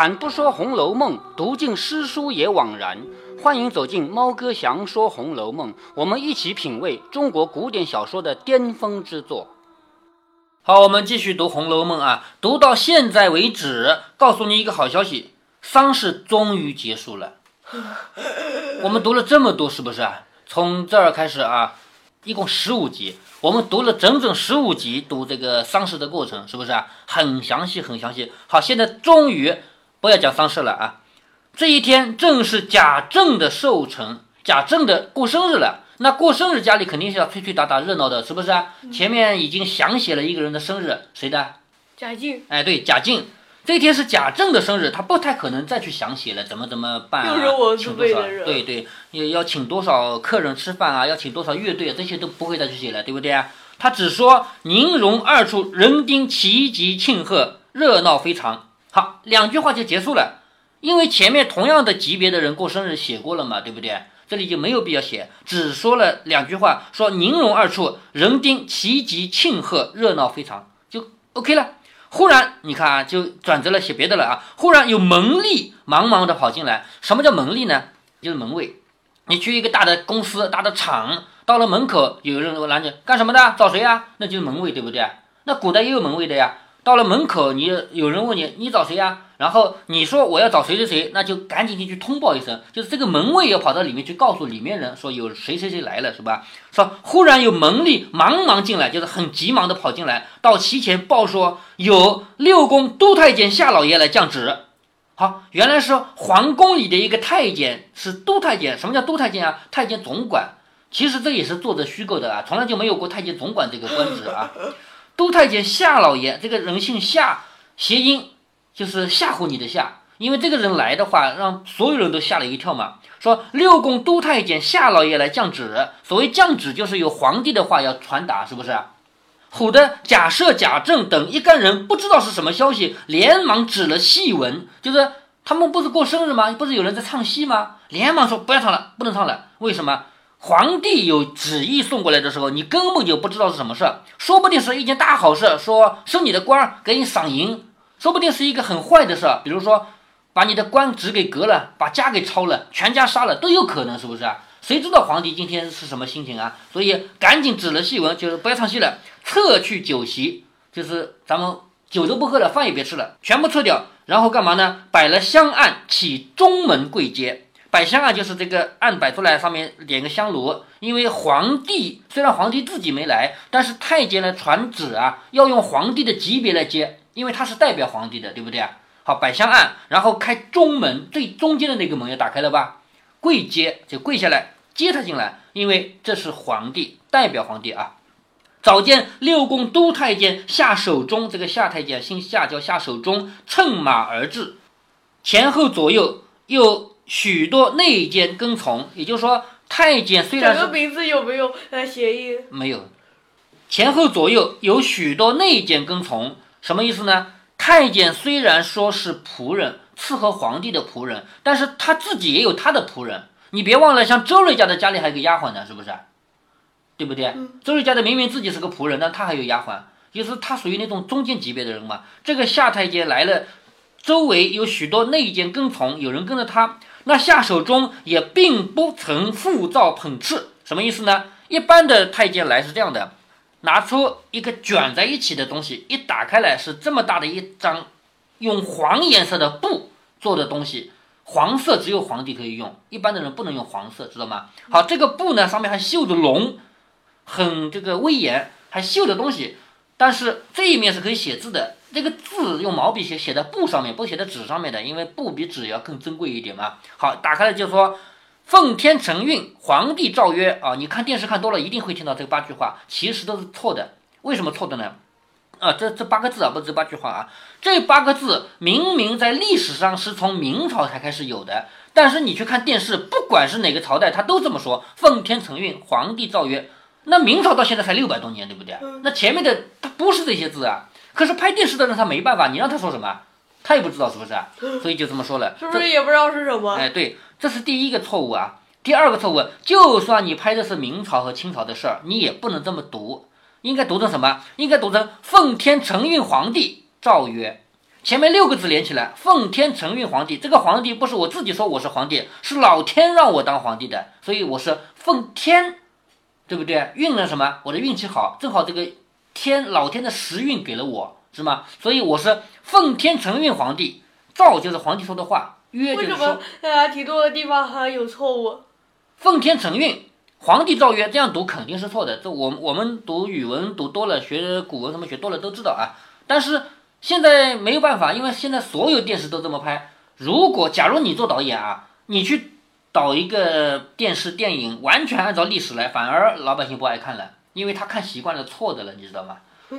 开坛不说《红楼梦》，读尽诗书也枉然。欢迎走进猫哥祥说《红楼梦》，我们一起品味中国古典小说的巅峰之作。好，我们继续读《红楼梦》啊，读到现在为止，告诉你一个好消息，丧事终于结束了。我们读了这么多，是不是啊？从这儿开始啊，一共十五集，我们读了整整十五集，读这个丧事的过程，是不是啊？很详细，很详细。好，现在终于不要讲丧事了啊。这一天正是贾政的寿辰，贾政的过生日了。那过生日家里肯定是要吹吹打打热闹的，是不是啊？前面已经详写了一个人的生日，谁的？贾静。哎，对，贾静。这一天是贾政的生日，他不太可能再去详写了，怎么怎么办是我请多少？自备的人对对，要要请多少客人吃饭啊？要请多少乐队啊？这些都不会再去写了，对不对啊？他只说宁荣二处人丁齐集庆贺，热闹非常。好，两句话就结束了。因为前面同样的级别的人过生日写过了嘛，对不对？这里就没有必要写，只说了两句话，说宁荣二处人丁齐集庆贺，热闹非常，就 OK 了。忽然，你看啊，就转折了，写别的了啊。忽然有门吏忙忙的跑进来。什么叫门吏呢？就是门卫。你去一个大的公司、大的厂，到了门口，有人拦着，干什么的？找谁呀？那就是门卫，对不对？那古代也有门卫的呀。到了门口，你有人问你，你找谁呀？然后你说我要找谁谁谁，那就赶紧进去通报一声，就是这个门卫要跑到里面去告诉里面人说有谁谁谁来了，是吧？说忽然有门吏忙忙进来，就是很急忙的跑进来，到席前报说有六宫都太监夏老爷来降旨。好，原来是皇宫里的一个太监是都太监，什么叫都太监啊？太监总管。其实这也是作者虚构的啊，从来就没有过太监总管这个官职啊。都太监夏老爷，这个人姓夏，谐音就是吓唬你的吓。因为这个人来的话，让所有人都吓了一跳嘛。说六宫都太监夏老爷来降旨，所谓降旨就是有皇帝的话要传达，是不是？唬得贾赦、贾政等一干人不知道是什么消息，连忙指了戏文，就是他们不是过生日吗？不是有人在唱戏吗？连忙说不要唱了，不能唱了。为什么？皇帝有旨意送过来的时候，你根本就不知道是什么事儿，说不定是一件大好事，说升你的官，给你赏银；说不定是一个很坏的事儿，比如说把你的官职给革了，把家给抄了，全家杀了，都有可能，是不是啊？谁知道皇帝今天是什么心情啊？所以赶紧指了戏文，就是不要唱戏了，撤去酒席，就是咱们酒都不喝了，饭也别吃了，全部撤掉。然后干嘛呢？摆了香案，起中门跪阶。摆香案就是这个案摆出来，上面点个香炉。因为皇帝虽然皇帝自己没来，但是太监来传旨啊，要用皇帝的级别来接，因为他是代表皇帝的，对不对啊？好，摆香案，然后开中门，最中间的那个门要打开了吧？跪接就跪下来接他进来，因为这是皇帝，代表皇帝啊。早见六宫都太监夏守忠，这个夏太监姓夏，叫夏守忠，乘马而至，前后左右又许多内奸跟从，也就是说，太监虽然是整个名字有没有呃谐音？没有，前后左右有许多内奸跟从，什么意思呢？太监虽然说是仆人，伺候皇帝的仆人，但是他自己也有他的仆人。你别忘了，像周瑞家的家里还有个丫鬟呢，是不是？对不对？周瑞家的明明自己是个仆人，但他还有丫鬟，就是他属于那种中间级别的人嘛。这个夏太监来了，周围有许多内奸跟从，有人跟着他。那下手中也并不曾负造捧敕，什么意思呢？一般的太监来是这样的，拿出一个卷在一起的东西，一打开来是这么大的一张用黄颜色的布做的东西，黄色只有皇帝可以用，一般的人不能用黄色，知道吗？好，这个布呢上面还绣着龙，很这个威严，还绣着东西，但是这一面是可以写字的。这个字用毛笔写，写在布上面，不写在纸上面的，因为布比纸要更珍贵一点嘛。好，打开了就说“奉天承运，皇帝诏曰”啊，你看电视看多了，一定会听到这八句话，其实都是错的。为什么错的呢？啊，这这八个字啊，不是这八句话啊，这八个字明明在历史上是从明朝才开始有的，但是你去看电视，不管是哪个朝代，他都这么说“奉天承运，皇帝诏曰”。那明朝到现在才六百多年，对不对？那前面的它不是这些字啊。可是拍电视的人他没办法，你让他说什么，他也不知道是不是啊？所以就这么说了，是不是也不知道是什么？哎，对，这是第一个错误啊。第二个错误，就算你拍的是明朝和清朝的事儿，你也不能这么读，应该读成什么？应该读成“奉天承运皇帝诏曰”，前面六个字连起来，奉天承运皇帝。这个皇帝不是我自己说我是皇帝，是老天让我当皇帝的，所以我是奉天，对不对？运了什么？我的运气好，正好这个天老天的时运给了我，是吗？所以我是奉天承运皇帝。诏就是皇帝说的话，约就是说为什么呃挺多的地方还有错误？奉天承运，皇帝诏曰，这样读肯定是错的。这我我们读语文读多了，学古文什么学多了都知道啊。但是现在没有办法，因为现在所有电视都这么拍。如果假如你做导演啊，你去导一个电视电影，完全按照历史来，反而老百姓不爱看了，因为他看习惯了错的了，你知道吗？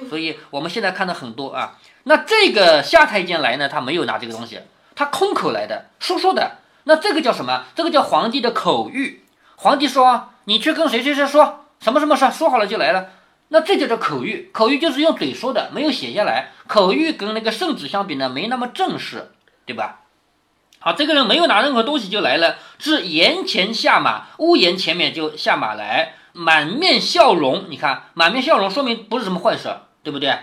所以我们现在看的很多啊。那这个夏太监来呢，他没有拿这个东西，他空口来的，说说的。那这个叫什么？这个叫皇帝的口谕。皇帝说：“你去跟谁谁谁说什么什么事，说好了就来了。”那这就叫口谕。口谕就是用嘴说的，没有写下来。口谕跟那个圣旨相比呢，没那么正式，对吧？好，这个人没有拿任何东西就来了，至檐前下马，屋檐前面就下马来，满面笑容。你看，满面笑容说明不是什么坏事，对不对？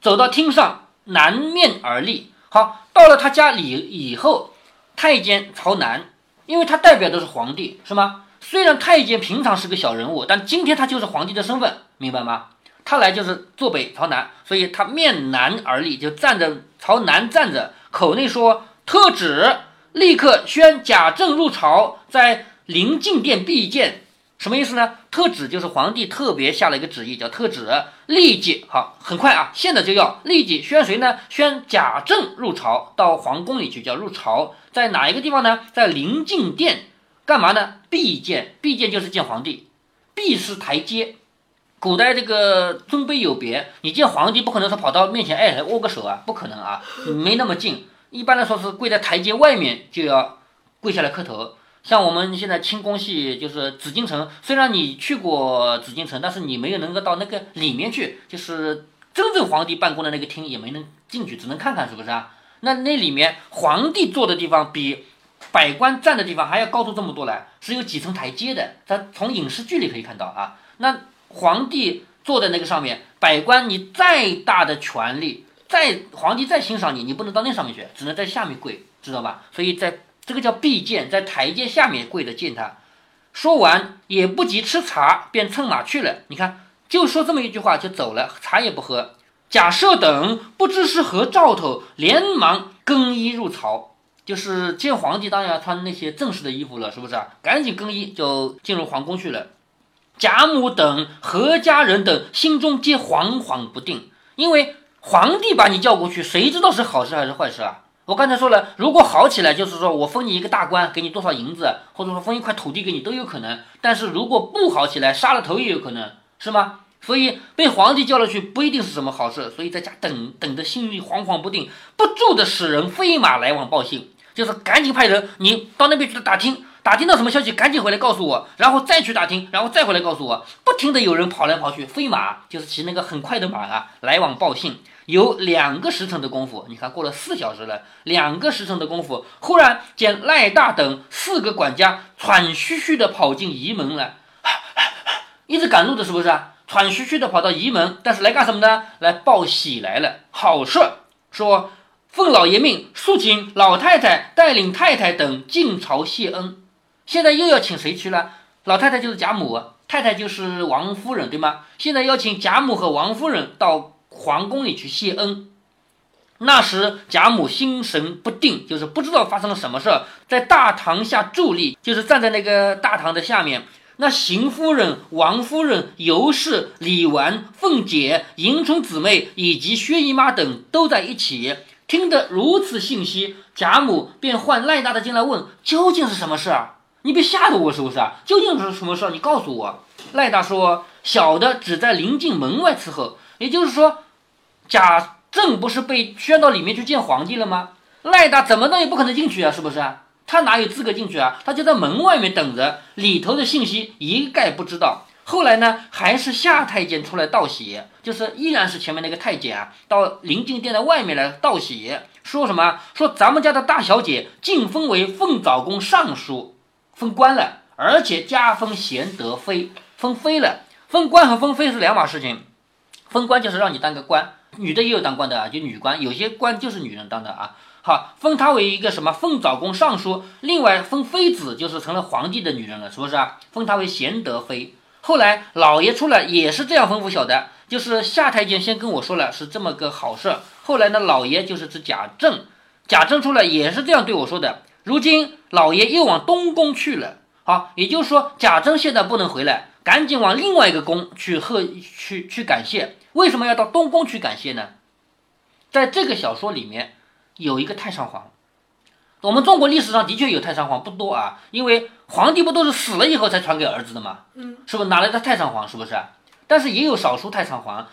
走到厅上，南面而立。好，到了他家里以后，太监朝南，因为他代表的是皇帝，是吗？虽然太监平常是个小人物，但今天他就是皇帝的身份，明白吗？他来就是坐北朝南，所以他面南而立，就站着朝南站着，口内说特旨，立刻宣贾政入朝，在临近殿必见。什么意思呢？特旨就是皇帝特别下了一个旨意，叫特旨，立即好，很快啊，现在就要立即宣谁呢？宣贾政入朝，到皇宫里去，叫入朝，在哪一个地方呢？在临近殿。干嘛呢？必见，必见就是见皇帝，必是台阶。古代这个尊卑有别，你见皇帝不可能说跑到面前，哎，来握个手啊，不可能啊，没那么近。一般来说是跪在台阶外面就要跪下来磕头。像我们现在清宫戏就是紫禁城，虽然你去过紫禁城，但是你没有能够到那个里面去，就是真正皇帝办公的那个厅也没能进去，只能看看，是不是啊？那那里面皇帝坐的地方比。百官站的地方还要高出这么多来，是有几层台阶的。咱从影视剧里可以看到啊。那皇帝坐在那个上面，百官你再大的权力，再皇帝再欣赏你，你不能到那上面去，只能在下面跪，知道吧？所以在这个叫必见，在台阶下面跪着见他。说完也不急吃茶，便乘马去了。你看，就说这么一句话就走了，茶也不喝。贾赦等不知是何兆头，连忙更衣入朝。就是见皇帝，当然要穿那些正式的衣服了，是不是啊？赶紧更衣，就进入皇宫去了。贾母等何家人等心中皆惶惶不定，因为皇帝把你叫过去，谁知道是好事还是坏事啊？我刚才说了，如果好起来，就是说我封你一个大官，给你多少银子，或者说封一块土地给你都有可能。但是如果不好起来，杀了头也有可能，是吗？所以被皇帝叫了去，不一定是什么好事。所以在家等等的心里惶惶不定，不住的使人飞马来往报信。就是赶紧派人，你到那边去打听，打听到什么消息，赶紧回来告诉我，然后再去打听，然后再回来告诉我。不停的有人跑来跑去，飞马就是骑那个很快的马啊，来往报信。有两个时辰的功夫，你看过了四小时了，两个时辰的功夫，忽然见赖大等四个管家喘吁吁的跑进仪门来，一直赶路的，是不是啊？喘吁吁的跑到仪门，但是来干什么呢？来报喜来了，好事，说。奉老爷命，速请老太太带领太太等进朝谢恩。现在又要请谁去了？老太太就是贾母，太太就是王夫人，对吗？现在邀请贾母和王夫人到皇宫里去谢恩。那时贾母心神不定，就是不知道发生了什么事儿，在大堂下伫立，就是站在那个大堂的下面。那邢夫人、王夫人、尤氏、李纨、凤姐、迎春姊妹以及薛姨妈等都在一起。听得如此信息，贾母便唤赖大的进来问：“究竟是什么事啊？你别吓着我，是不是啊？究竟是什么事？你告诉我。”赖大说：“小的只在临近门外伺候。”也就是说，贾政不是被宣到里面去见皇帝了吗？赖大怎么弄也不可能进去啊，是不是啊？他哪有资格进去啊？他就在门外面等着，里头的信息一概不知道。后来呢，还是夏太监出来道喜，就是依然是前面那个太监啊，到临近殿的外面来道喜，说什么？说咱们家的大小姐晋封为凤藻宫尚书，封官了，而且加封贤德妃，封妃了。封官和封妃是两码事情，封官就是让你当个官，女的也有当官的啊，就女官，有些官就是女人当的啊。好，封她为一个什么凤藻宫尚书，另外封妃子，就是成了皇帝的女人了，是不是啊？封她为贤德妃。后来老爷出来也是这样吩咐小的，就是夏太监先跟我说了是这么个好事。后来呢，老爷就是指贾政，贾政出来也是这样对我说的。如今老爷又往东宫去了，好，也就是说贾政现在不能回来，赶紧往另外一个宫去贺去去感谢。为什么要到东宫去感谢呢？在这个小说里面。有一个太上皇，我们中国历史上的确有太上皇，不多啊，因为皇帝不都是死了以后才传给儿子的吗？嗯，是不是哪来的太上皇？是不是？但是也有少数太上皇，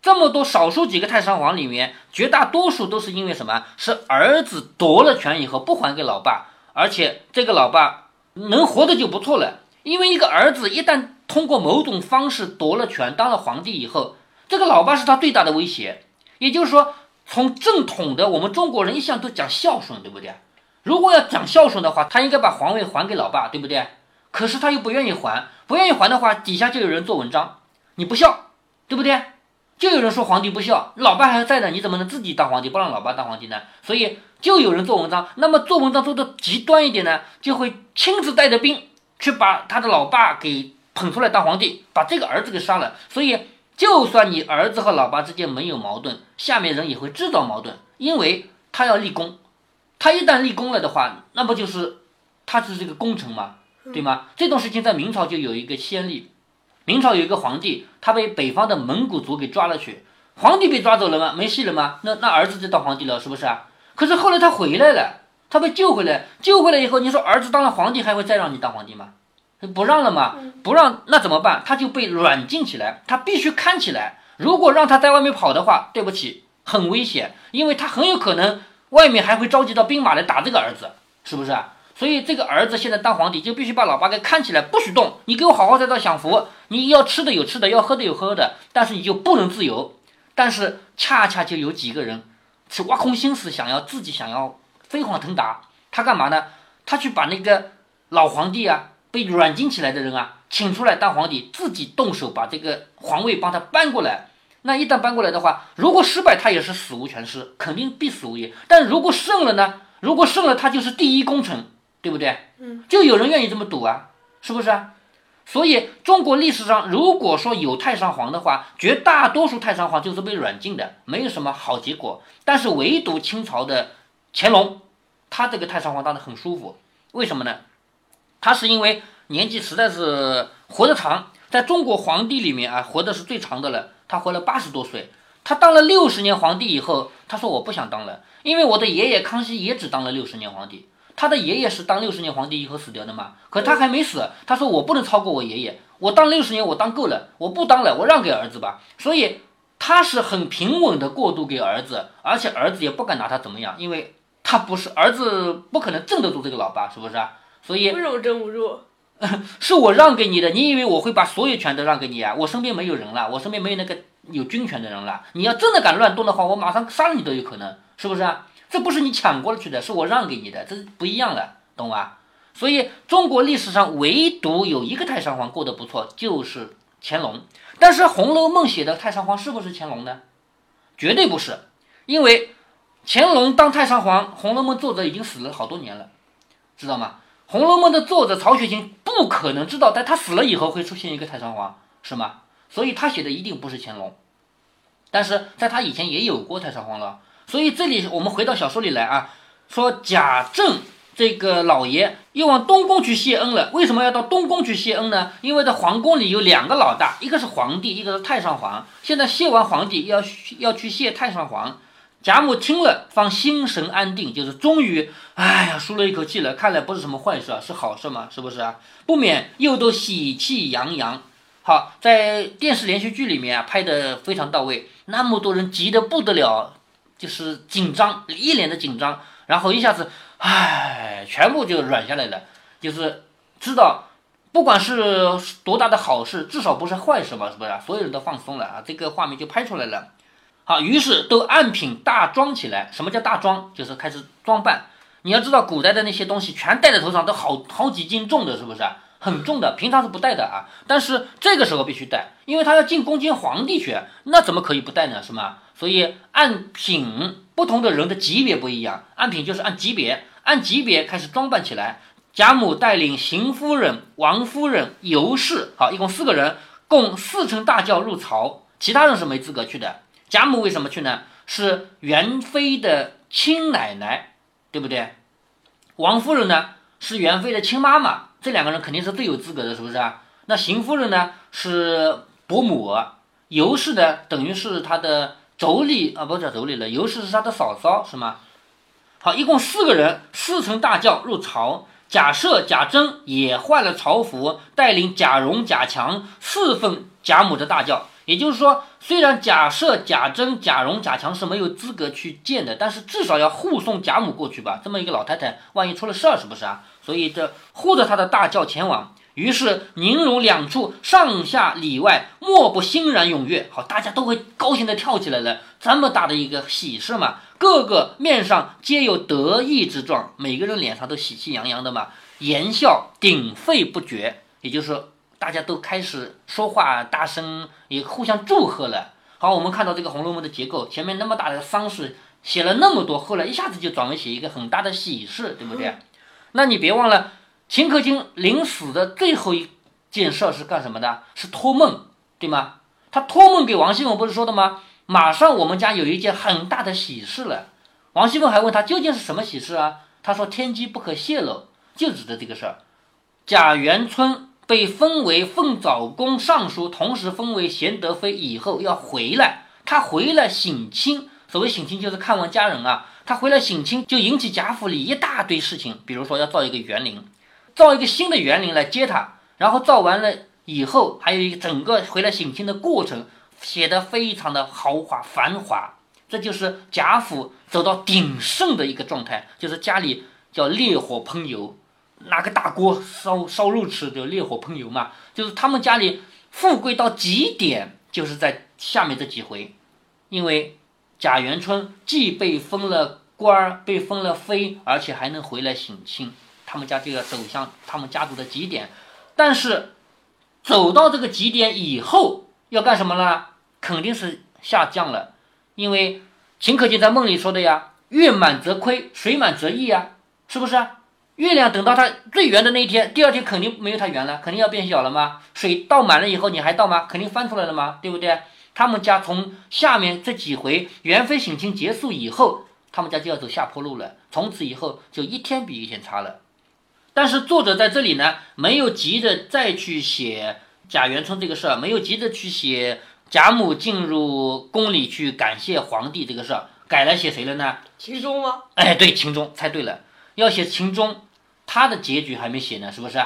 这么多少数几个太上皇里面，绝大多数都是因为什么？是儿子夺了权以后不还给老爸，而且这个老爸能活着就不错了。因为一个儿子一旦通过某种方式夺了权，当了皇帝以后，这个老爸是他最大的威胁。也就是说。从正统的，我们中国人一向都讲孝顺，对不对？如果要讲孝顺的话，他应该把皇位还给老爸，对不对？可是他又不愿意还，不愿意还的话，底下就有人做文章，你不孝，对不对？就有人说皇帝不孝，老爸还在呢，你怎么能自己当皇帝，不让老爸当皇帝呢？所以就有人做文章。那么做文章做的极端一点呢，就会亲自带着兵去把他的老爸给捧出来当皇帝，把这个儿子给杀了。所以。就算你儿子和老爸之间没有矛盾，下面人也会制造矛盾，因为他要立功，他一旦立功了的话，那不就是他是这个功臣嘛，对吗？这种事情在明朝就有一个先例，明朝有一个皇帝，他被北方的蒙古族给抓了去，皇帝被抓走了吗？没戏了吗？那那儿子就当皇帝了，是不是啊？可是后来他回来了，他被救回来，救回来以后，你说儿子当了皇帝还会再让你当皇帝吗？不让了嘛？不让那怎么办？他就被软禁起来，他必须看起来。如果让他在外面跑的话，对不起，很危险，因为他很有可能外面还会召集到兵马来打这个儿子，是不是啊？所以这个儿子现在当皇帝就必须把老八给看起来，不许动。你给我好好在这享福，你要吃的有吃的，要喝的有喝的，但是你就不能自由。但是恰恰就有几个人是挖空心思想要自己想要飞黄腾达，他干嘛呢？他去把那个老皇帝啊。被软禁起来的人啊，请出来当皇帝，自己动手把这个皇位帮他搬过来。那一旦搬过来的话，如果失败，他也是死无全尸，肯定必死无疑。但如果胜了呢？如果胜了，他就是第一功臣，对不对？嗯，就有人愿意这么赌啊，是不是啊？所以中国历史上，如果说有太上皇的话，绝大多数太上皇就是被软禁的，没有什么好结果。但是唯独清朝的乾隆，他这个太上皇当的很舒服，为什么呢？他是因为年纪实在是活得长，在中国皇帝里面啊，活的是最长的了。他活了八十多岁，他当了六十年皇帝以后，他说我不想当了，因为我的爷爷康熙也只当了六十年皇帝。他的爷爷是当六十年皇帝以后死掉的嘛？可他还没死，他说我不能超过我爷爷，我当六十年我当够了，我不当了，我让给儿子吧。所以他是很平稳的过渡给儿子，而且儿子也不敢拿他怎么样，因为他不是儿子，不可能镇得住这个老爸，是不是啊？所以为什么镇不住？是我让给你的，你以为我会把所有权都让给你啊？我身边没有人了，我身边没有那个有军权的人了。你要真的敢乱动的话，我马上杀了你都有可能，是不是啊？这不是你抢过去的，是我让给你的，这不一样了，懂吧？所以中国历史上唯独有一个太上皇过得不错，就是乾隆。但是《红楼梦》写的太上皇是不是乾隆呢？绝对不是，因为乾隆当太上皇，《红楼梦》作者已经死了好多年了。知道吗？《红楼梦》的作者曹雪芹不可能知道，在他死了以后会出现一个太上皇，是吗？所以他写的一定不是乾隆。但是在他以前也有过太上皇了。所以这里我们回到小说里来啊，说贾政这个老爷又往东宫去谢恩了。为什么要到东宫去谢恩呢？因为在皇宫里有两个老大，一个是皇帝，一个是太上皇。现在谢完皇帝，要要去谢太上皇。贾母听了，方心神安定，就是终于，哎呀，舒了一口气了。看来不是什么坏事啊，是好事嘛，是不是啊？不免又都喜气洋洋。好，在电视连续剧里面啊，拍的非常到位，那么多人急得不得了，就是紧张，一脸的紧张，然后一下子，哎，全部就软下来了，就是知道，不管是多大的好事，至少不是坏事嘛，是不是？所有人都放松了啊，这个画面就拍出来了。好，于是都按品大装起来。什么叫大装？就是开始装扮。你要知道，古代的那些东西全戴在头上，都好好几斤重的，是不是？很重的，平常是不戴的啊。但是这个时候必须戴，因为他要进宫见皇帝去，那怎么可以不戴呢？是吗？所以按品，不同的人的级别不一样，按品就是按级别，按级别开始装扮起来。贾母带领邢夫人、王夫人、尤氏，好，一共四个人，共四乘大轿入朝，其他人是没资格去的。贾母为什么去呢？是元妃的亲奶奶，对不对？王夫人呢是元妃的亲妈妈，这两个人肯定是最有资格的，是不是啊？那邢夫人呢是伯母，尤氏呢等于是她的妯娌啊，不叫妯娌了，尤氏是她的嫂嫂，是吗？好，一共四个人，四乘大轿入朝。贾赦、贾珍也换了朝服，带领贾蓉、贾强侍奉贾母的大轿。也就是说，虽然贾赦、贾珍、贾蓉、贾强是没有资格去见的，但是至少要护送贾母过去吧。这么一个老太太，万一出了事儿，是不是啊？所以这护着她的大轿前往。于是宁荣两处上下里外莫不欣然踊跃。好，大家都会高兴的跳起来了。这么大的一个喜事嘛，个个面上皆有得意之状，每个人脸上都喜气洋洋的嘛，言笑鼎沸不绝。也就是。大家都开始说话，大声也互相祝贺了。好，我们看到这个《红楼梦》的结构，前面那么大的丧事写了那么多，后来一下子就转为写一个很大的喜事，对不对？那你别忘了，秦可卿临死的最后一件事是干什么的？是托梦，对吗？他托梦给王熙凤，不是说的吗？马上我们家有一件很大的喜事了。王熙凤还问他究竟是什么喜事啊？他说天机不可泄露，就指的这个事儿。贾元春。被封为凤藻宫尚书，同时封为贤德妃以后要回来，他回来省亲。所谓省亲就是看望家人啊。他回来省亲就引起贾府里一大堆事情，比如说要造一个园林，造一个新的园林来接他，然后造完了以后，还有一个整个回来省亲的过程，写的非常的豪华繁华。这就是贾府走到鼎盛的一个状态，就是家里叫烈火烹油。拿个大锅烧烧肉吃，就烈火烹油嘛。就是他们家里富贵到极点，就是在下面这几回。因为贾元春既被封了官儿，被封了妃，而且还能回来省亲，他们家就要走向他们家族的极点。但是走到这个极点以后，要干什么呢？肯定是下降了。因为秦可卿在梦里说的呀：“月满则亏，水满则溢呀，是不是？”月亮等到它最圆的那一天，第二天肯定没有它圆了，肯定要变小了吗？水倒满了以后，你还倒吗？肯定翻出来了吗？对不对？他们家从下面这几回元妃省亲结束以后，他们家就要走下坡路了，从此以后就一天比一天差了。但是作者在这里呢，没有急着再去写贾元春这个事儿，没有急着去写贾母进入宫里去感谢皇帝这个事儿，改来写谁了呢？秦钟吗？哎，对，秦钟，猜对了。要写秦钟，他的结局还没写呢，是不是？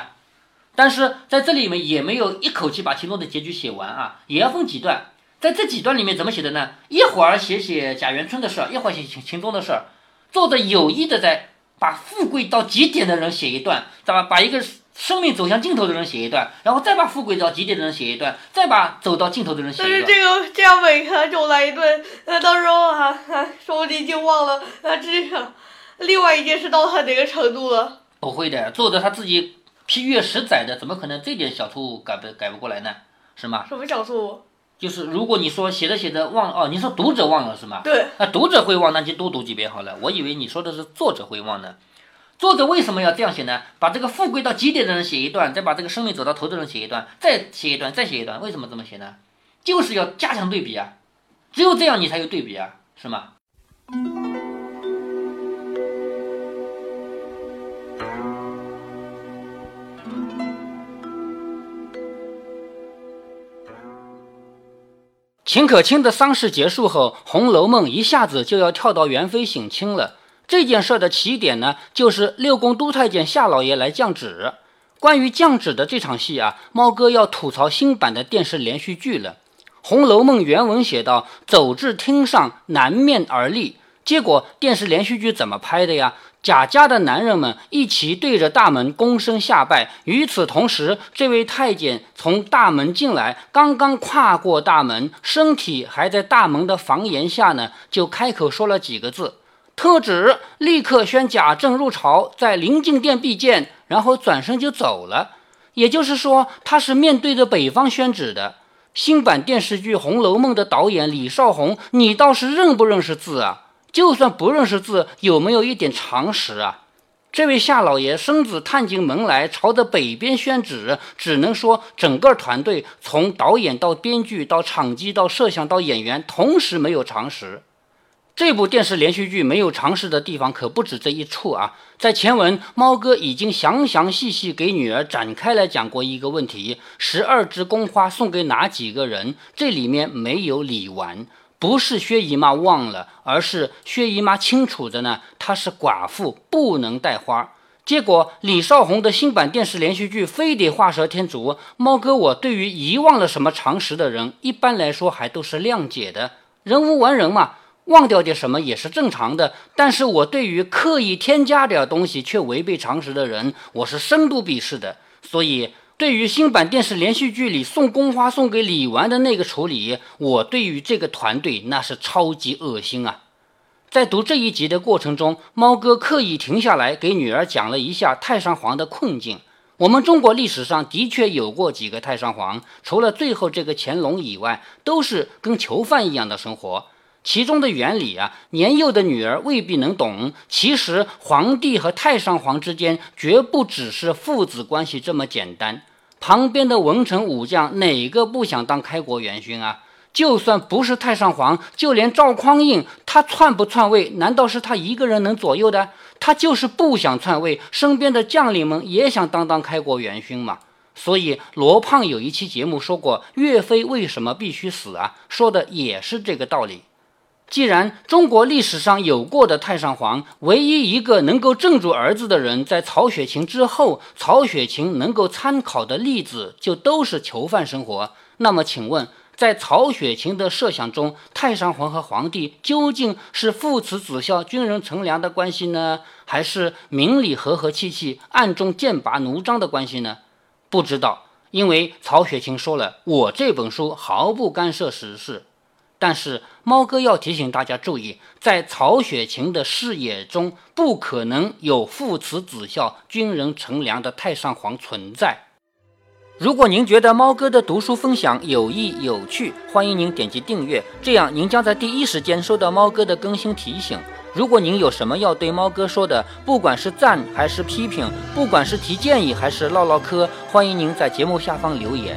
但是在这里面也没有一口气把秦钟的结局写完啊，也要分几段。在这几段里面怎么写的呢？一会儿写写贾元春的事儿，一会儿写秦秦钟的事儿，作者有意的在把富贵到极点的人写一段，再把把一个生命走向尽头的人写一段，然后再把富贵到极点的人写一段，再把走到尽头的人写一段。但是这个这样每个就来一段，那到时候啊，说不定就忘了啊，这个。另外一件事到他哪个程度了？不会的，作者他自己批阅十载的，怎么可能这点小错误改不改不过来呢？是吗？什么小错误？就是如果你说写着写着忘哦，你说读者忘了是吗？对。那读者会忘，那就多读几遍好了。我以为你说的是作者会忘呢。作者为什么要这样写呢？把这个富贵到极点的人写一段，再把这个生命走到头的人写一段，再写一段，再写一段，为什么这么写呢？就是要加强对比啊！只有这样你才有对比啊，是吗？秦可卿的丧事结束后，《红楼梦》一下子就要跳到元妃省亲了。这件事的起点呢，就是六宫都太监夏老爷来降旨。关于降旨的这场戏啊，猫哥要吐槽新版的电视连续剧了。《红楼梦》原文写道：“走至厅上，南面而立。”结果电视连续剧怎么拍的呀？贾家的男人们一齐对着大门躬身下拜。与此同时，这位太监从大门进来，刚刚跨过大门，身体还在大门的房檐下呢，就开口说了几个字：“特旨，立刻宣贾政入朝，在临近殿必见。”然后转身就走了。也就是说，他是面对着北方宣旨的。新版电视剧《红楼梦》的导演李少红，你倒是认不认识字啊？就算不认识字，有没有一点常识啊？这位夏老爷生子探进门来，朝着北边宣旨，只能说整个团队从导演到编剧到场记到摄像到演员，同时没有常识。这部电视连续剧没有常识的地方可不止这一处啊！在前文，猫哥已经详详细细给女儿展开来讲过一个问题：十二支宫花送给哪几个人？这里面没有李纨，不是薛姨妈忘了，而是薛姨妈清楚的呢，她是寡妇，不能带花。结果李少红的新版电视连续剧非得画蛇添足。猫哥，我对于遗忘了什么常识的人，一般来说还都是谅解的，人无完人嘛。忘掉点什么也是正常的，但是我对于刻意添加点东西却违背常识的人，我是深度鄙视的。所以，对于新版电视连续剧里送宫花送给李纨的那个处理，我对于这个团队那是超级恶心啊！在读这一集的过程中，猫哥刻意停下来给女儿讲了一下太上皇的困境。我们中国历史上的确有过几个太上皇，除了最后这个乾隆以外，都是跟囚犯一样的生活。其中的原理啊，年幼的女儿未必能懂。其实皇帝和太上皇之间绝不只是父子关系这么简单。旁边的文臣武将哪个不想当开国元勋啊？就算不是太上皇，就连赵匡胤，他篡不篡位，难道是他一个人能左右的？他就是不想篡位，身边的将领们也想当当开国元勋嘛。所以罗胖有一期节目说过，岳飞为什么必须死啊？说的也是这个道理。既然中国历史上有过的太上皇，唯一一个能够镇住儿子的人在曹雪芹之后，曹雪芹能够参考的例子就都是囚犯生活。那么，请问，在曹雪芹的设想中，太上皇和皇帝究竟是父慈子孝、君人臣良的关系呢，还是明里和和气气、暗中剑拔弩张的关系呢？不知道，因为曹雪芹说了，我这本书毫不干涉时事。但是猫哥要提醒大家注意，在曹雪芹的视野中，不可能有父慈子孝、君人臣良的太上皇存在。如果您觉得猫哥的读书分享有益有趣，欢迎您点击订阅，这样您将在第一时间收到猫哥的更新提醒。如果您有什么要对猫哥说的，不管是赞还是批评，不管是提建议还是唠唠嗑，欢迎您在节目下方留言。